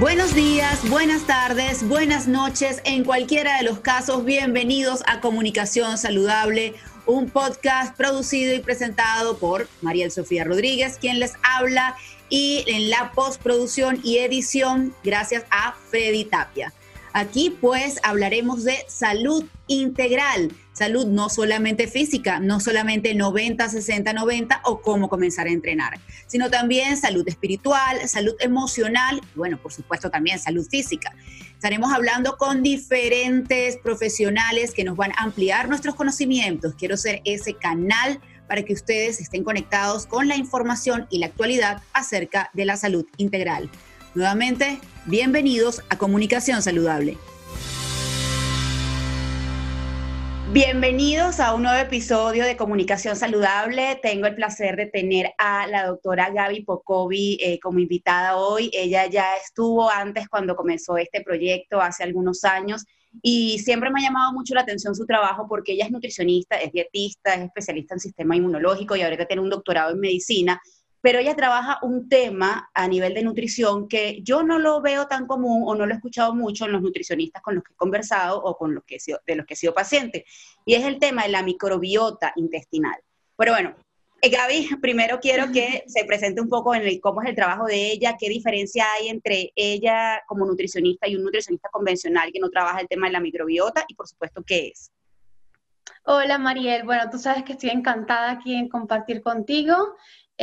Buenos días, buenas tardes, buenas noches. En cualquiera de los casos, bienvenidos a Comunicación Saludable, un podcast producido y presentado por Mariel Sofía Rodríguez, quien les habla, y en la postproducción y edición, gracias a Freddy Tapia. Aquí pues hablaremos de salud integral, salud no solamente física, no solamente 90, 60, 90 o cómo comenzar a entrenar, sino también salud espiritual, salud emocional y bueno, por supuesto también salud física. Estaremos hablando con diferentes profesionales que nos van a ampliar nuestros conocimientos. Quiero ser ese canal para que ustedes estén conectados con la información y la actualidad acerca de la salud integral. Nuevamente, bienvenidos a Comunicación Saludable. Bienvenidos a un nuevo episodio de Comunicación Saludable. Tengo el placer de tener a la doctora Gaby Pocovi eh, como invitada hoy. Ella ya estuvo antes cuando comenzó este proyecto hace algunos años y siempre me ha llamado mucho la atención su trabajo porque ella es nutricionista, es dietista, es especialista en sistema inmunológico y ahorita tiene un doctorado en medicina pero ella trabaja un tema a nivel de nutrición que yo no lo veo tan común o no lo he escuchado mucho en los nutricionistas con los que he conversado o con los que de los que he sido paciente, y es el tema de la microbiota intestinal. Pero bueno, eh, Gaby, primero quiero que se presente un poco en el, cómo es el trabajo de ella, qué diferencia hay entre ella como nutricionista y un nutricionista convencional que no trabaja el tema de la microbiota y por supuesto qué es. Hola Mariel, bueno, tú sabes que estoy encantada aquí en compartir contigo.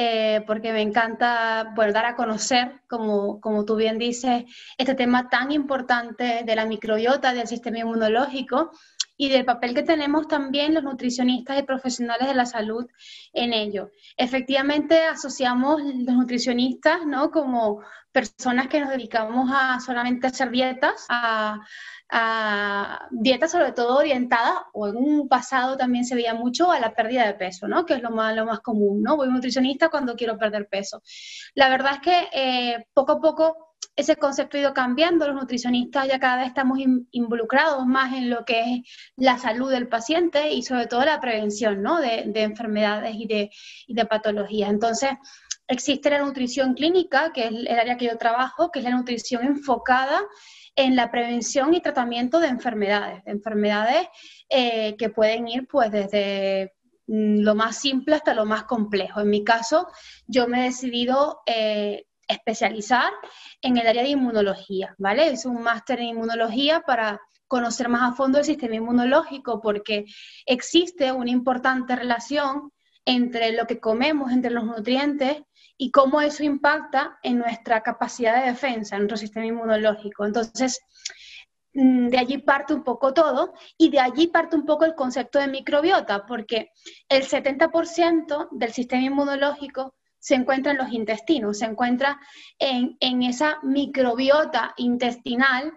Eh, porque me encanta dar a conocer, como, como tú bien dices, este tema tan importante de la microbiota, del sistema inmunológico y del papel que tenemos también los nutricionistas y profesionales de la salud en ello. Efectivamente, asociamos los nutricionistas ¿no? como personas que nos dedicamos a solamente hacer dietas, a, a dietas sobre todo orientadas, o en un pasado también se veía mucho a la pérdida de peso, ¿no? Que es lo más, lo más común, ¿no? Voy a nutricionista cuando quiero perder peso. La verdad es que eh, poco a poco ese concepto ha ido cambiando, los nutricionistas ya cada vez estamos involucrados más en lo que es la salud del paciente y sobre todo la prevención, ¿no? De, de enfermedades y de, y de patologías. Entonces, existe la nutrición clínica, que es el área que yo trabajo, que es la nutrición enfocada en la prevención y tratamiento de enfermedades, enfermedades eh, que pueden ir pues desde mm, lo más simple hasta lo más complejo. En mi caso, yo me he decidido eh, especializar en el área de inmunología, ¿vale? Es un máster en inmunología para conocer más a fondo el sistema inmunológico porque existe una importante relación entre lo que comemos, entre los nutrientes y cómo eso impacta en nuestra capacidad de defensa, en nuestro sistema inmunológico. Entonces, mm, de allí parte un poco todo y de allí parte un poco el concepto de microbiota, porque el 70% del sistema inmunológico se encuentra en los intestinos, se encuentra en, esa microbiota intestinal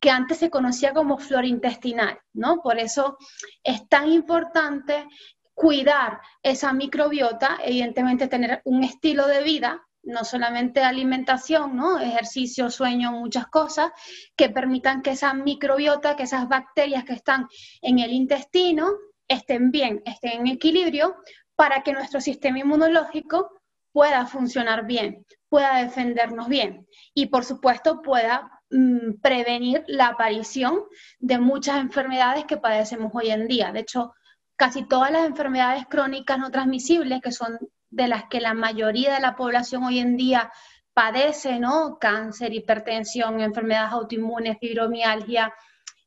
que antes se conocía como flora intestinal, ¿no? Por eso es tan importante cuidar esa microbiota, evidentemente tener un estilo de vida, no solamente alimentación, ¿no? ejercicio, sueño, muchas cosas, que permitan que esa microbiota, que esas bacterias que están en el intestino estén bien, estén en equilibrio, para que nuestro sistema inmunológico pueda funcionar bien, pueda defendernos bien y por supuesto pueda mm, prevenir la aparición de muchas enfermedades que padecemos hoy en día. De hecho, casi todas las enfermedades crónicas no transmisibles, que son de las que la mayoría de la población hoy en día padece, ¿no? Cáncer, hipertensión, enfermedades autoinmunes, fibromialgia,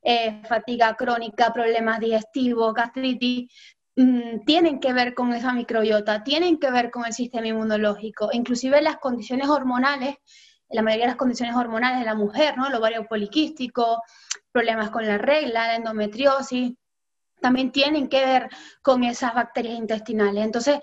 eh, fatiga crónica, problemas digestivos, gastritis, mm, tienen que ver con esa microbiota, tienen que ver con el sistema inmunológico, inclusive las condiciones hormonales, la mayoría de las condiciones hormonales de la mujer, ¿no? El ovario poliquístico, problemas con la regla, la endometriosis, también tienen que ver con esas bacterias intestinales. Entonces,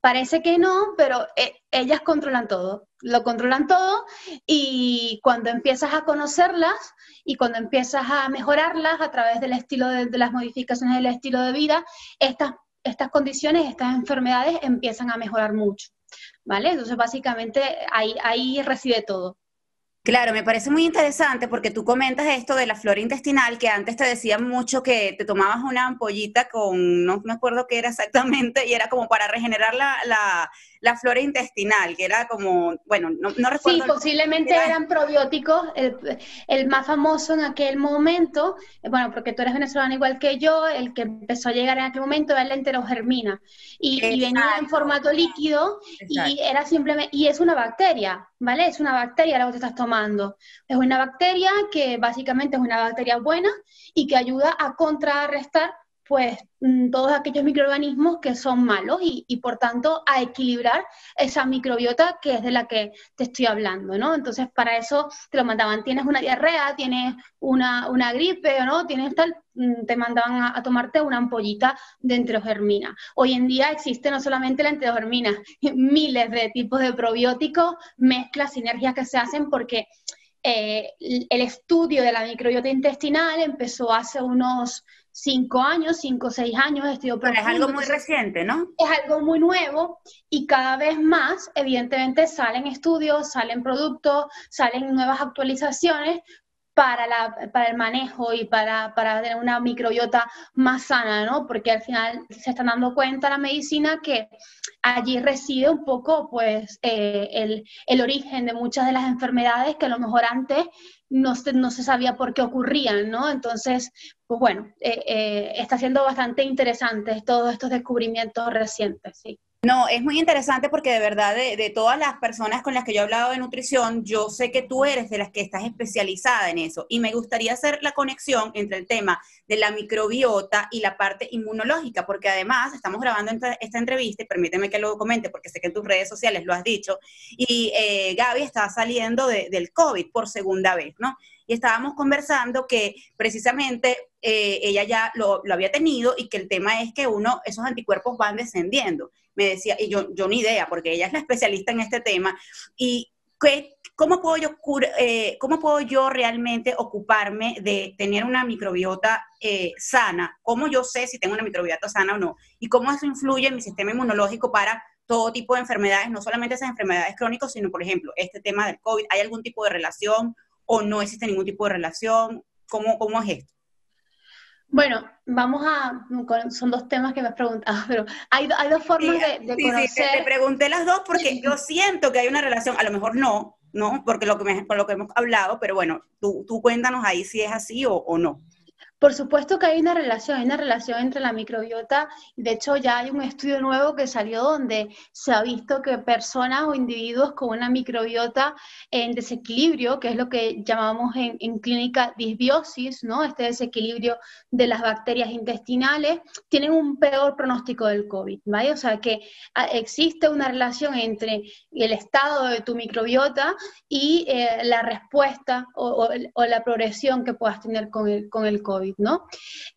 parece que no, pero eh, ellas controlan todo, lo controlan todo y cuando empiezas a conocerlas y cuando empiezas a mejorarlas a través del estilo de, las modificaciones del estilo de vida, estas, estas condiciones, estas enfermedades empiezan a mejorar mucho, ¿vale? Entonces, básicamente ahí, ahí reside todo. Claro, me parece muy interesante porque tú comentas esto de la flora intestinal, que antes te decían mucho que te tomabas una ampollita con, no me acuerdo qué era exactamente, y era como para regenerar la, la, la flora intestinal, que era como, bueno, no, no recuerdo. Sí, posiblemente eran probióticos, el, el, más famoso en aquel momento, bueno, porque tú eres venezolano igual que yo, el que empezó a llegar en aquel momento era la enterogermina, y, y venía en formato líquido, y era simplemente, y es una bacteria, ¿vale? Es una bacteria la que te estás tomando. Es una bacteria que básicamente es una bacteria buena y que ayuda a contrarrestar pues mm, todos aquellos microorganismos que son malos y, por tanto a equilibrar esa microbiota que es de la que te estoy hablando, ¿no? Entonces para eso te lo mandaban, tienes una diarrea, tienes una, gripe o no, tienes tal, mm, te mandaban a, tomarte una ampollita de enterogermina. Hoy en día existe no solamente la enterogermina, miles de tipos de probióticos, mezclas, sinergias que se hacen porque... Eh, el estudio de la microbiota intestinal empezó hace unos cinco años, cinco o seis años estudio Pero es algo muy reciente, ¿no? Es algo muy nuevo y cada vez más, evidentemente, salen estudios, salen productos, salen nuevas actualizaciones para, la, el manejo y para, tener una microbiota más sana, ¿no? Porque al final se están dando cuenta la medicina que allí reside un poco, pues, eh, el, el, origen de muchas de las enfermedades que a lo mejor antes no se, no se sabía por qué ocurrían, ¿no? Entonces, pues bueno, eh, eh, está siendo bastante interesante todos estos descubrimientos recientes, sí. No, es muy interesante porque de verdad de, todas las personas con las que yo he hablado de nutrición, yo sé que tú eres de las que estás especializada en eso y me gustaría hacer la conexión entre el tema de la microbiota y la parte inmunológica, porque además estamos grabando esta entrevista y permíteme que lo comente porque sé que en tus redes sociales lo has dicho y eh, Gaby está saliendo del COVID por segunda vez, ¿no? y estábamos conversando que precisamente eh, ella ya lo, lo, había tenido y que el tema es que uno, esos anticuerpos van descendiendo. Me decía, y yo, yo ni idea, porque ella es la especialista en este tema, y ¿qué, ¿cómo, puedo yo, eh, ¿cómo puedo yo realmente ocuparme de tener una microbiota eh, sana? ¿Cómo yo sé si tengo una microbiota sana o no? ¿Y cómo eso influye en mi sistema inmunológico para todo tipo de enfermedades, no solamente esas enfermedades crónicas, sino, por ejemplo, este tema del COVID? ¿Hay algún tipo de relación o no existe ningún tipo de relación? ¿Cómo, cómo es esto? Bueno, vamos a, son dos temas que me has preguntado, pero hay, hay dos formas de, de, conocer. Sí, te, pregunté las dos porque yo siento que hay una relación, a lo mejor no, ¿no? Porque lo que me, por lo que hemos hablado, pero bueno, tú, tú cuéntanos ahí si es así o, o no. Por supuesto que hay una relación, hay una relación entre la microbiota. De hecho, ya hay un estudio nuevo que salió donde se ha visto que personas o individuos con una microbiota en desequilibrio, que es lo que llamamos en, clínica disbiosis, ¿no? Este desequilibrio de las bacterias intestinales, tienen un peor pronóstico del COVID, ¿vale? O sea que ah, existe una relación entre el estado de tu microbiota y eh, la respuesta o, la progresión que puedas tener con el COVID. ¿No?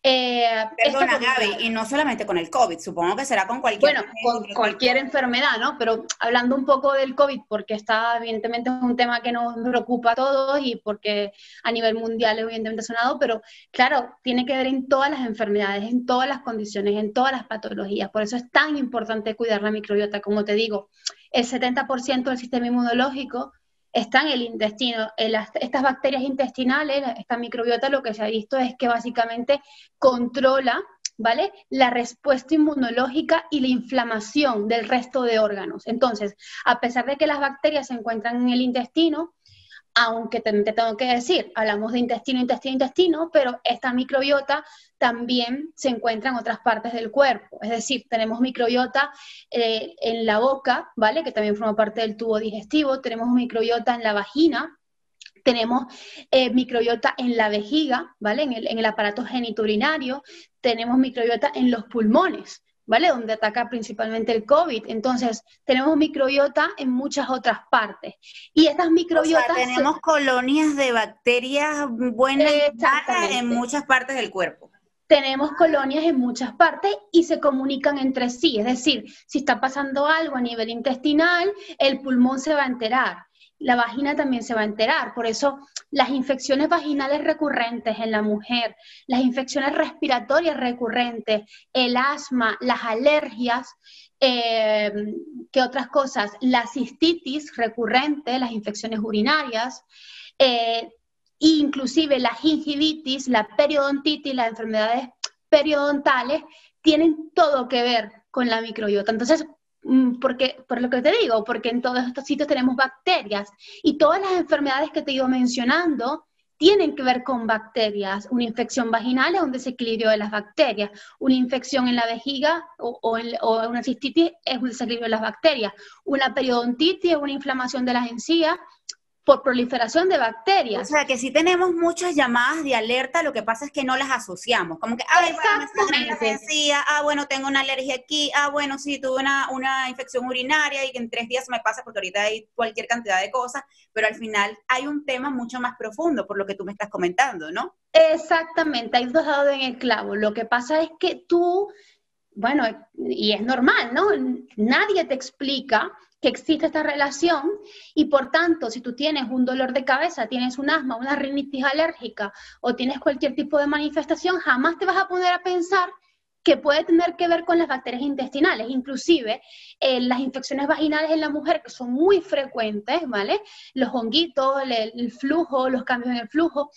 Eh, Perdona, Gaby, y no solamente con el COVID, supongo que será con cualquier... Bueno, con cualquier enfermedad, ¿no? Pero hablando un poco del COVID, porque está, evidentemente, es un tema que nos preocupa a todos y porque a nivel mundial, evidentemente, ha sonado, pero claro, tiene que ver en todas las enfermedades, en todas las condiciones, en todas las patologías. Por eso es tan importante cuidar la microbiota, como te digo. El 70% del sistema inmunológico está en el intestino. estas bacterias intestinales, esta microbiota, lo que se ha visto es que básicamente controla ¿vale? La respuesta inmunológica y la inflamación del resto de órganos. Entonces, a pesar de que las bacterias se encuentran en el intestino, aunque te, tengo que decir, hablamos de intestino, intestino, intestino, pero esta microbiota también se encuentra en otras partes del cuerpo. Es decir, tenemos microbiota eh, en la boca, ¿vale? Que también forma parte del tubo digestivo, tenemos microbiota en la vagina, tenemos eh, microbiota en la vejiga, ¿vale? En el, en el aparato geniturinario, tenemos microbiota en los pulmones. ¿Vale? Donde ataca principalmente el COVID. Entonces, tenemos microbiota en muchas otras partes. Y estas microbiotas... tenemos colonias de bacterias buenas en muchas partes del cuerpo. Tenemos colonias en muchas partes y se comunican entre sí. Es decir, si está pasando algo a nivel intestinal, el pulmón se va a enterar la vagina también se va a enterar. Por eso las infecciones vaginales recurrentes en la mujer, las infecciones respiratorias recurrentes, el asma, las alergias, eh, ¿qué otras cosas? La cistitis recurrente, las infecciones urinarias, eh, inclusive la gingivitis, la periodontitis, las enfermedades periodontales, tienen todo que ver con la microbiota. Entonces, porque, por lo que te digo, porque en todos estos sitios tenemos bacterias y todas las enfermedades que te iba mencionando tienen que ver con bacterias. Una infección vaginal es un desequilibrio de las bacterias. Una infección en la vejiga o, una cistitis es un desequilibrio de las bacterias. Una periodontitis es una inflamación de las encías por proliferación de bacterias. O sea, que si tenemos muchas llamadas de alerta, lo que pasa es que no las asociamos. Como que, ah, bueno, me ah, bueno, tengo una alergia aquí, ah, bueno, sí, tuve una, una infección urinaria y que en tres días me pasa porque ahorita hay cualquier cantidad de cosas, pero al final hay un tema mucho más profundo por lo que tú me estás comentando, ¿no? Exactamente, hay dos dado en el clavo. Lo que pasa es que tú, bueno, y es normal, ¿no? Nadie te explica que existe esta relación y por tanto, si tú tienes un dolor de cabeza, tienes un asma, una rinitis alérgica o tienes cualquier tipo de manifestación, jamás te vas a poner a pensar que puede tener que ver con las bacterias intestinales, inclusive eh, las infecciones vaginales en la mujer que son muy frecuentes, ¿vale? Los honguitos, el flujo, los cambios en el flujo,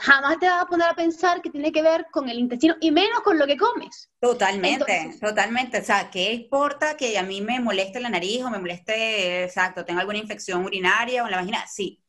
jamás te vas a poner a pensar que tiene que ver con el intestino y menos con lo que comes. Totalmente, totalmente. O sea, ¿qué importa que a mí me moleste la nariz o me moleste, exacto, tengo alguna infección urinaria o en la vagina? Sí,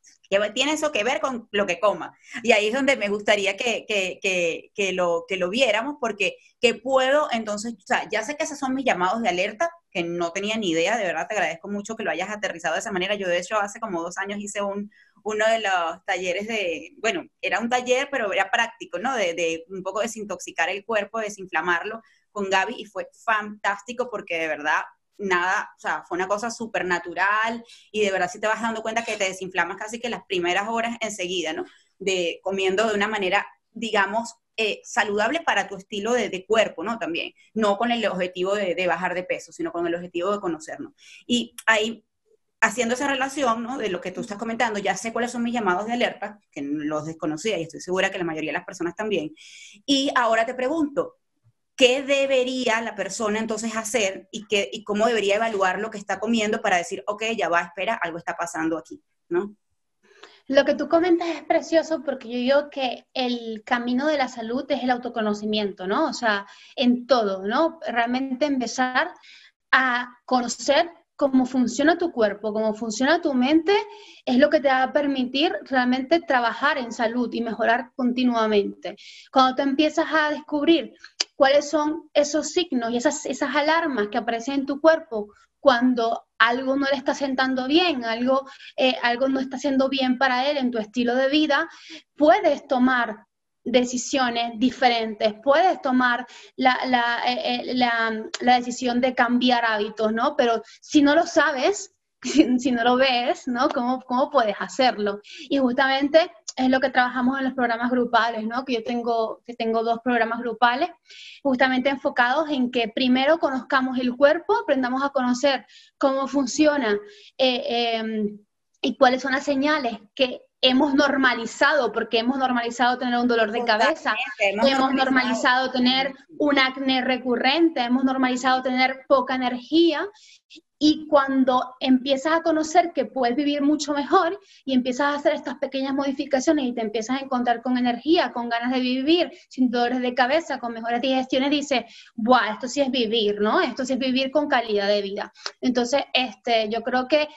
tiene eso que ver con lo que coma. Y ahí es donde me gustaría que, que, que, lo, que lo viéramos, porque que puedo, entonces, o sea, ya sé que esos son mis llamados de alerta, que no tenía ni idea, de verdad te agradezco mucho que lo hayas aterrizado de esa manera. Yo, de hecho, hace como dos años hice un, uno de los talleres de, bueno, era un taller, pero era práctico, ¿no? De, de un poco desintoxicar el cuerpo, desinflamarlo con Gaby y fue fantástico porque de verdad nada, o sea, fue una cosa súper natural y de verdad si te vas dando cuenta que te desinflamas casi que las primeras horas enseguida, ¿no? De comiendo de una manera, digamos, eh, saludable para tu estilo de, cuerpo, ¿no? También, no con el objetivo de, de, bajar de peso, sino con el objetivo de conocernos. Y ahí haciendo esa relación, ¿no? De lo que tú estás comentando, ya sé cuáles son mis llamados de alerta, que los desconocía y estoy segura que la mayoría de las personas también. Y ahora te pregunto, ¿qué debería la persona entonces hacer y, qué, y cómo debería evaluar lo que está comiendo para decir, ok, ya va, espera, algo está pasando aquí, ¿no? Lo que tú comentas es precioso porque yo digo que el camino de la salud es el autoconocimiento, ¿no? O sea, en todo, ¿no? Realmente empezar a conocer cómo funciona tu cuerpo, cómo funciona tu mente, es lo que te va a permitir realmente trabajar en salud y mejorar continuamente. Cuando tú empiezas a descubrir cuáles son esos signos y esas, esas alarmas que aparecen en tu cuerpo cuando algo no le está sentando bien, algo, eh, algo no está haciendo bien para él en tu estilo de vida, puedes tomar decisiones diferentes, puedes tomar la, la, eh, eh, la, decisión de cambiar hábitos, ¿no? Pero si no lo sabes, si, no lo ves, ¿no? ¿Cómo, ¿Cómo puedes hacerlo? Y justamente es lo que trabajamos en los programas grupales, ¿no? Que yo tengo, que tengo dos programas grupales, justamente enfocados en que primero conozcamos el cuerpo, aprendamos a conocer cómo funciona eh, em, y cuáles son las señales que hemos normalizado, porque hemos normalizado tener un dolor de cabeza, hemos, normalizado tener un acné recurrente, hemos normalizado tener poca energía. Y cuando empiezas a conocer que puedes vivir mucho mejor y empiezas a hacer estas pequeñas modificaciones y te empiezas a encontrar con energía, con ganas de vivir, sin dolores de cabeza, con mejores digestiones, dices, ¡buah! Esto sí es vivir, ¿no? Esto sí es vivir con calidad de vida. Entonces, este, yo creo que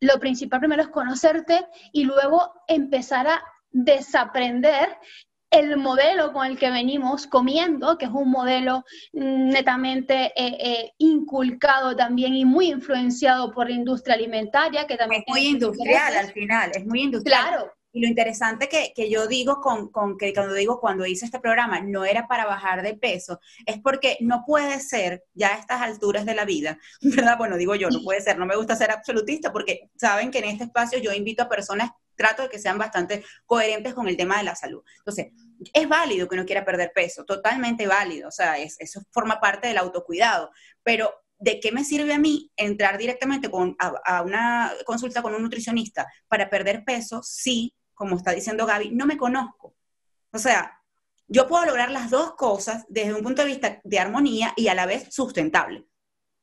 lo principal primero es conocerte y luego empezar a desaprender el modelo con el que venimos comiendo, que es un modelo netamente eh, eh, inculcado también y muy influenciado por la industria alimentaria, que también... Es muy industrial al final, es muy industrial. Claro. Y lo interesante que, que yo digo con, con, que cuando digo cuando hice este programa no era para bajar de peso, es porque no puede ser ya a estas alturas de la vida, ¿verdad? Bueno, digo yo, no puede ser, no me gusta ser absolutista porque saben que en este espacio yo invito a personas, trato de que sean bastante coherentes con el tema de la salud. Entonces, es válido que uno quiera perder peso, totalmente válido, o sea, es, eso forma parte del autocuidado, pero ¿de qué me sirve a mí entrar directamente con, a, a, una consulta con un nutricionista para perder peso si como está diciendo Gaby, no me conozco. O sea, yo puedo lograr las dos cosas desde un punto de vista de armonía y a la vez sustentable,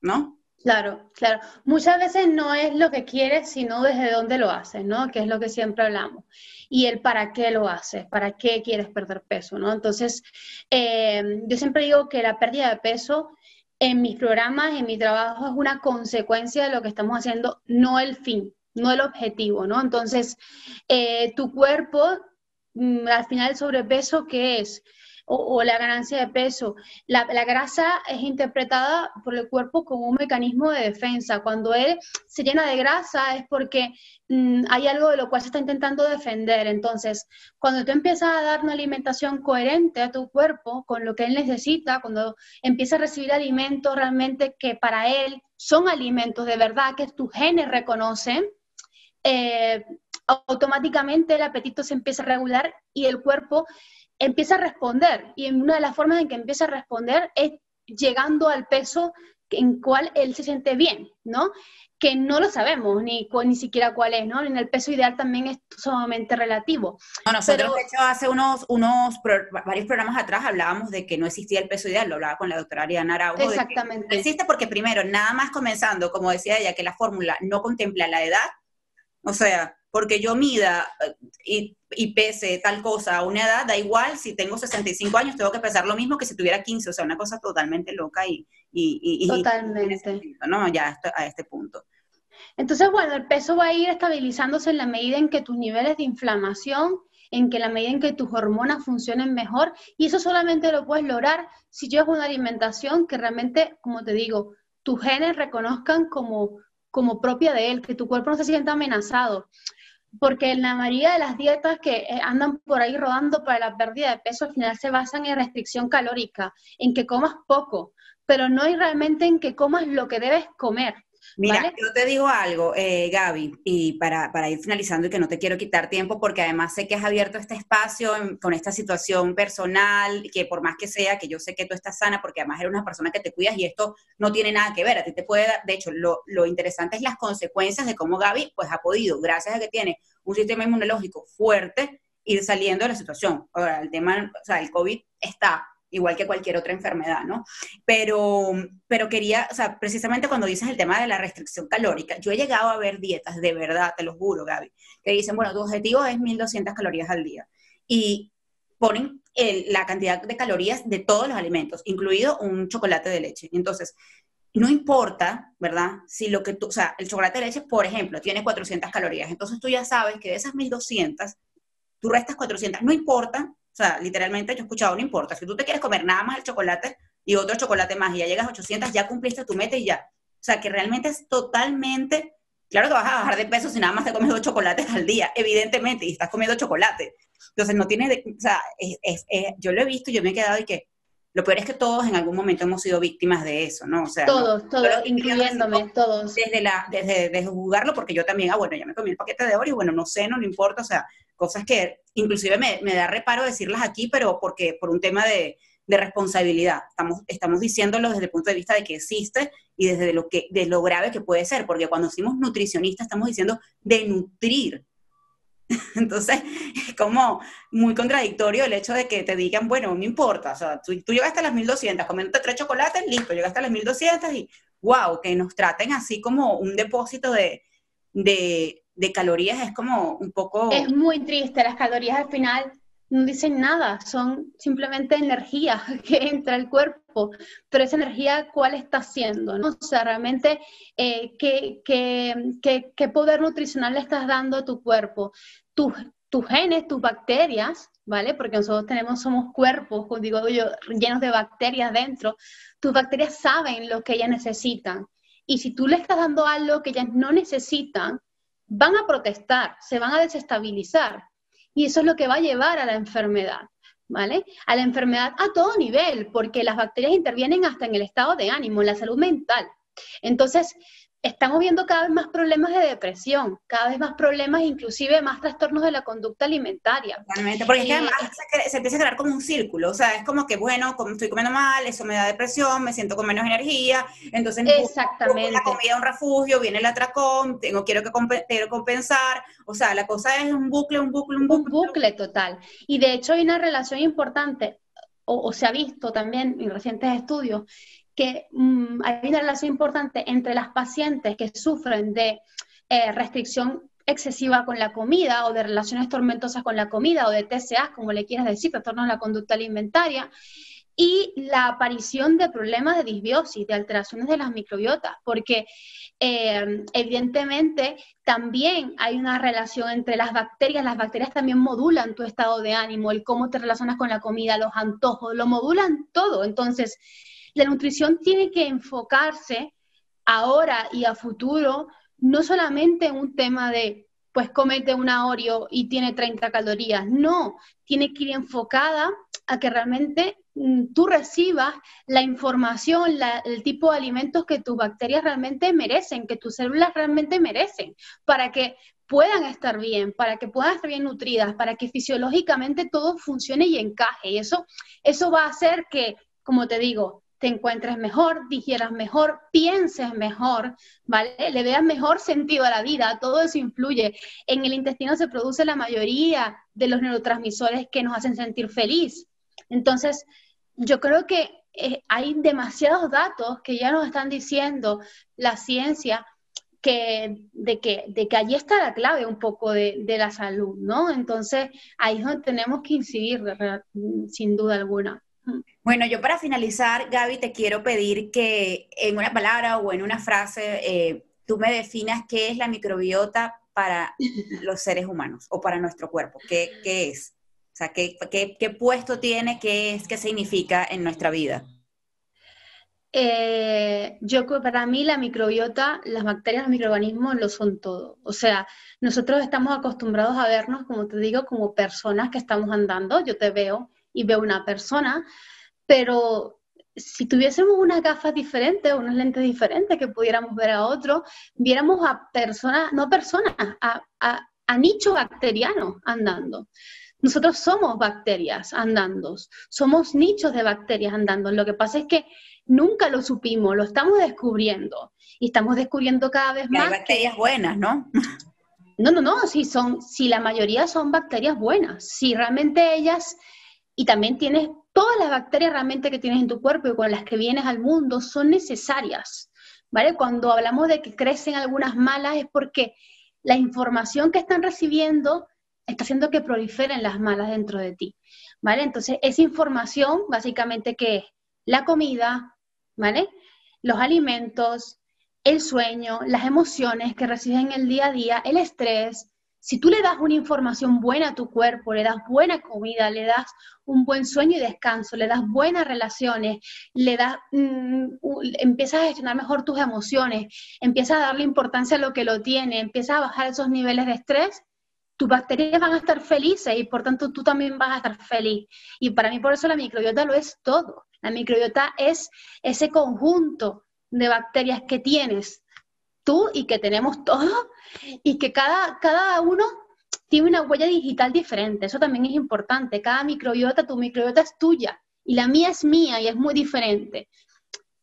¿no? Claro, claro. Muchas veces no es lo que quieres, sino desde dónde lo haces, ¿no? Que es lo que siempre hablamos. Y el para qué lo haces, para qué quieres perder peso, ¿no? Entonces, eh, yo siempre digo que la pérdida de peso en mis programas, en mi trabajo, es una consecuencia de lo que estamos haciendo, no el fin, no el objetivo, ¿no? Entonces, eh, tu cuerpo, mm, al final el sobrepeso, ¿qué es? O, la ganancia de peso. La, grasa es interpretada por el cuerpo como un mecanismo de defensa. Cuando él se llena de grasa es porque mm, hay algo de lo cual se está intentando defender. Entonces, cuando tú empiezas a dar una alimentación coherente a tu cuerpo con lo que él necesita, cuando empieza a recibir alimentos realmente que para él son alimentos de verdad, que tus genes reconocen, eh, automáticamente el apetito se empieza a regular y el cuerpo empieza a responder. Y una de las formas en que empieza a responder es llegando al peso en cual él se siente bien, ¿no? Que no lo sabemos, ni, ni siquiera cuál es, ¿no? En el peso ideal también es sumamente relativo. No, nosotros, de hecho, hace unos, unos varios programas atrás hablábamos de que no existía el peso ideal, lo hablaba con la doctora Ariana Araujo. Exactamente. No existe porque, primero, nada más comenzando, como decía ella, que la fórmula no contempla la edad, o sea, porque yo mida eh, y, y, pese tal cosa a una edad, da igual, si tengo 65 años tengo que pesar lo mismo que si tuviera 15, o sea, una cosa totalmente loca y... y, totalmente. ¿no? Ya a este punto. Entonces, bueno, el peso va a ir estabilizándose en la medida en que tus niveles de inflamación, en que la medida en que tus hormonas funcionen mejor, y eso solamente lo puedes lograr si llevas una alimentación que realmente, como te digo, tus genes reconozcan como, como propia de él, que tu cuerpo no se sienta amenazado porque en la mayoría de las dietas que eh, andan por ahí rodando para la pérdida de peso al final se basan en restricción calórica, en que comas poco, pero no hay realmente en que comas lo que debes comer. Mira, yo te digo algo, eh, Gaby, y para, para, ir finalizando y que no te quiero quitar tiempo, porque además sé que has abierto este espacio con esta situación personal, que por más que sea, que yo sé que tú estás sana, porque además eres una persona que te cuidas y esto no tiene nada que ver, a ti te puede dar, de hecho, lo, lo interesante es las consecuencias de cómo Gaby, pues ha podido, gracias a que tiene un sistema inmunológico fuerte, ir saliendo de la situación. Ahora, el tema, o sea, el COVID está, igual que cualquier otra enfermedad, ¿no? Pero, pero quería, o sea, precisamente cuando dices el tema de la restricción calórica, yo he llegado a ver dietas, de verdad, te lo juro, Gaby, que dicen, bueno, tu objetivo es 1200 calorías al día. Y ponen la cantidad de calorías de todos los alimentos, incluido un chocolate de leche. Entonces, no importa, ¿verdad? Si lo que tú, o sea, el chocolate de leche, por ejemplo, tiene 400 calorías, entonces tú ya sabes que de esas 1200, tú restas 400, no importa o sea, literalmente yo he escuchado, no importa, si tú te quieres comer nada más el chocolate y otro chocolate más y ya llegas a 800, ya cumpliste tu meta y ya. O sea, que realmente es totalmente, claro que vas a bajar de peso si nada más te comes dos chocolates al día, evidentemente, y estás comiendo chocolate. Entonces, no tienes, de, o sea, es, yo lo he visto yo me he quedado y que lo peor es que todos en algún momento hemos sido víctimas de eso, ¿no? O sea, todos, todos, incluyéndome, todos. Desde, la, desde, desde jugarlo, porque yo también, ah, bueno, ya me comí el paquete de oro y bueno, no sé, no le importa, o sea, cosas que inclusive me, me da reparo decirlas aquí, pero porque por un tema de, de, responsabilidad. Estamos, estamos diciéndolo desde el punto de vista de que existe y desde lo, que, de lo grave que puede ser, porque cuando decimos nutricionista estamos diciendo de nutrir Entonces, es como muy contradictorio el hecho de que te digan, bueno, no importa, o sea, tú, llegaste a las 1200, comiendo tres chocolates, listo, llegaste a las 1200 y wow, que nos traten así como un depósito de, de, calorías es como un poco... Es muy triste, las calorías al final no dicen nada, son simplemente energía que entra al cuerpo, pero esa energía, ¿cuál está haciendo? ¿no? O sea, realmente, eh, ¿qué, qué, qué, qué, poder nutricional le estás dando a tu cuerpo? Tus, genes, tus bacterias, ¿vale? Porque nosotros tenemos, somos cuerpos, como digo yo, llenos de bacterias dentro. Tus bacterias saben lo que ellas necesitan. Y si tú le estás dando algo que ellas no necesitan, van a protestar, se van a desestabilizar. Y eso es lo que va a llevar a la enfermedad, ¿vale? A la enfermedad a todo nivel, porque las bacterias intervienen hasta en el estado de ánimo, en la salud mental. Entonces, estamos viendo cada vez más problemas de depresión, cada vez más problemas, inclusive más trastornos de la conducta alimentaria. Totalmente, porque es que además se, empieza a crear como un círculo, o sea, es como que, bueno, como estoy comiendo mal, eso me da depresión, me siento con menos energía, entonces Exactamente. la comida un refugio, viene el atracón, tengo, quiero, que quiero compensar, o sea, la cosa es un bucle, un bucle, un bucle. Un bucle total. Y de hecho hay una relación importante, o, o se ha visto también en recientes estudios, mm, hay una relación importante entre las pacientes que sufren de eh, restricción excesiva con la comida o de relaciones tormentosas con la comida o de TCA, como le quieras decir, trastornos de la conducta alimentaria, y la aparición de problemas de disbiosis, de alteraciones de las microbiotas, porque eh, evidentemente también hay una relación entre las bacterias, las bacterias también modulan tu estado de ánimo, el cómo te relacionas con la comida, los antojos, lo modulan todo. Entonces, la nutrición tiene que enfocarse ahora y a futuro no solamente en un tema de, pues comete una Oreo y tiene 30 calorías, no, tiene que ir enfocada a que realmente mm, tú recibas la información, el tipo de alimentos que tus bacterias realmente merecen, que tus células realmente merecen, para que puedan estar bien, para que puedan estar bien nutridas, para que fisiológicamente todo funcione y encaje. Y eso, eso va a hacer que, como te digo, te encuentres mejor, digieras mejor, pienses mejor, ¿vale? Le veas mejor sentido a la vida, todo eso influye. En el intestino se produce la mayoría de los neurotransmisores que nos hacen sentir feliz. Entonces, yo creo que eh, hay demasiados datos que ya nos están diciendo la ciencia que, de, que, de que allí está la clave un poco de, la salud, ¿no? Entonces, ahí es donde tenemos que incidir, sin duda alguna. Bueno, yo para finalizar, Gaby, te quiero pedir que en una palabra o en una frase eh, tú me definas qué es la microbiota para los seres humanos o para nuestro cuerpo. ¿Qué, es? O sea, ¿qué, qué, puesto tiene? ¿Qué es? ¿Qué significa en nuestra vida? Eh, yo para mí la microbiota, las bacterias, los microorganismos lo son todo. O sea, nosotros estamos acostumbrados a vernos, como te digo, como personas que estamos andando. Yo te veo y veo una persona, pero si tuviésemos unas gafas diferentes, unos lentes diferentes que pudiéramos ver a otro, viéramos a personas, no personas, a, a, a nicho bacteriano andando. Nosotros somos bacterias andando, somos nichos de bacterias andando. Lo que pasa es que nunca lo supimos, lo estamos descubriendo y estamos descubriendo cada vez más. Hay bacterias buenas, ¿no? No, no, no, si son, si la mayoría son bacterias buenas, si realmente ellas, y también tienes todas las bacterias realmente que tienes en tu cuerpo y con las que vienes al mundo son necesarias, ¿vale? Cuando hablamos de que crecen algunas malas es porque la información que están recibiendo está haciendo que proliferen las malas dentro de ti, ¿vale? Entonces, esa información básicamente que es la comida, ¿vale? Los alimentos, el sueño, las emociones que reciben el día a día, el estrés, si tú le das una información buena a tu cuerpo, le das buena comida, le das un buen sueño y descanso, le das buenas relaciones, le das, mm, empiezas a gestionar mejor tus emociones, empiezas a darle importancia a lo que lo tiene, empiezas a bajar esos niveles de estrés, tus bacterias van a estar felices y por tanto tú también vas a estar feliz. Y para mí por eso la microbiota lo es todo. La microbiota es ese conjunto de bacterias que tienes tú y que tenemos todos y que cada, cada uno tiene una huella digital diferente. Eso también es importante. Cada microbiota, tu microbiota es tuya y la mía es mía y es muy diferente.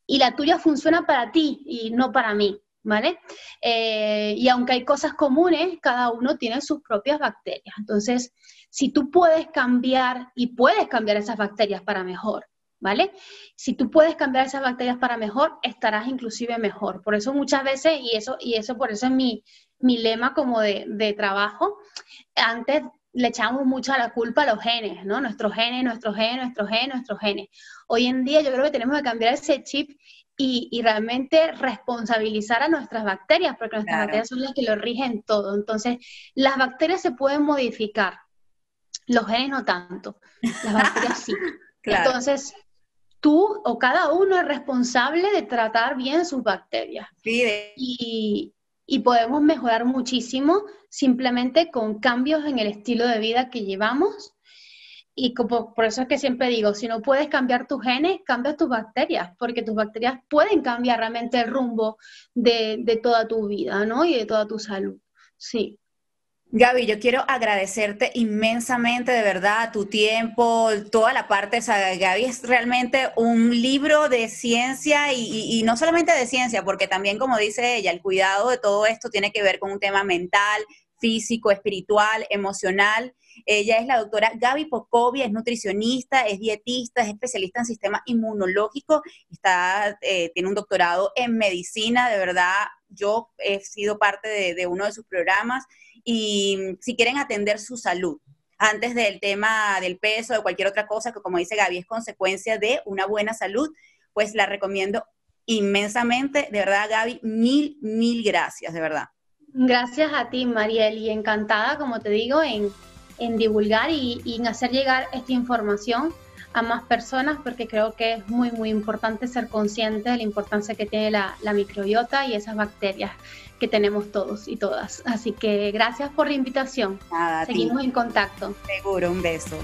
Y la tuya funciona para ti y no para mí, ¿vale? Eh, y aunque hay cosas comunes, cada uno tiene sus propias bacterias. Entonces, si tú puedes cambiar y puedes cambiar esas bacterias para mejor, ¿vale? Si tú puedes cambiar esas bacterias para mejor, estarás inclusive mejor. Por eso muchas veces, y eso, y eso por eso es mi, mi lema como de, de trabajo, antes le echamos mucho a la culpa a los genes, ¿no? Nuestros genes, nuestros genes, nuestros genes, nuestros genes. Hoy en día yo creo que tenemos que cambiar ese chip y, y realmente responsabilizar a nuestras bacterias, porque nuestras bacterias son las que lo rigen todo. Entonces, las bacterias se pueden modificar, los genes no tanto, las bacterias sí. Entonces, tú o cada uno es responsable de tratar bien sus bacterias. Y, podemos mejorar muchísimo simplemente con cambios en el estilo de vida que llevamos. Y por eso es que siempre digo, si no puedes cambiar tus genes, cambia tus bacterias, porque tus bacterias pueden cambiar realmente el rumbo de, de toda tu vida, ¿no? Y de toda tu salud. Sí. Gaby, yo quiero agradecerte inmensamente, de verdad, tu tiempo, toda la parte. Gaby es realmente un libro de ciencia y, no solamente de ciencia, porque también, como dice ella, el cuidado de todo esto tiene que ver con un tema mental, físico, espiritual, emocional. Ella es la doctora Gaby Pocovia, es nutricionista, es dietista, es especialista en sistema inmunológico, está, eh, tiene un doctorado en medicina, de verdad, yo he sido parte de, de uno de sus programas y si quieren atender su salud, antes del tema del peso, de cualquier otra cosa que como dice Gaby es consecuencia de una buena salud, pues la recomiendo inmensamente. De verdad, Gaby, mil, mil gracias, de verdad. Gracias a ti, Mariel, y encantada, como te digo, en, divulgar y, en hacer llegar esta información a más personas porque creo que es muy, muy importante ser consciente de la importancia que tiene la, la microbiota y esas bacterias que tenemos todos y todas. Así que gracias por la invitación. Seguimos en contacto. Seguro, un beso.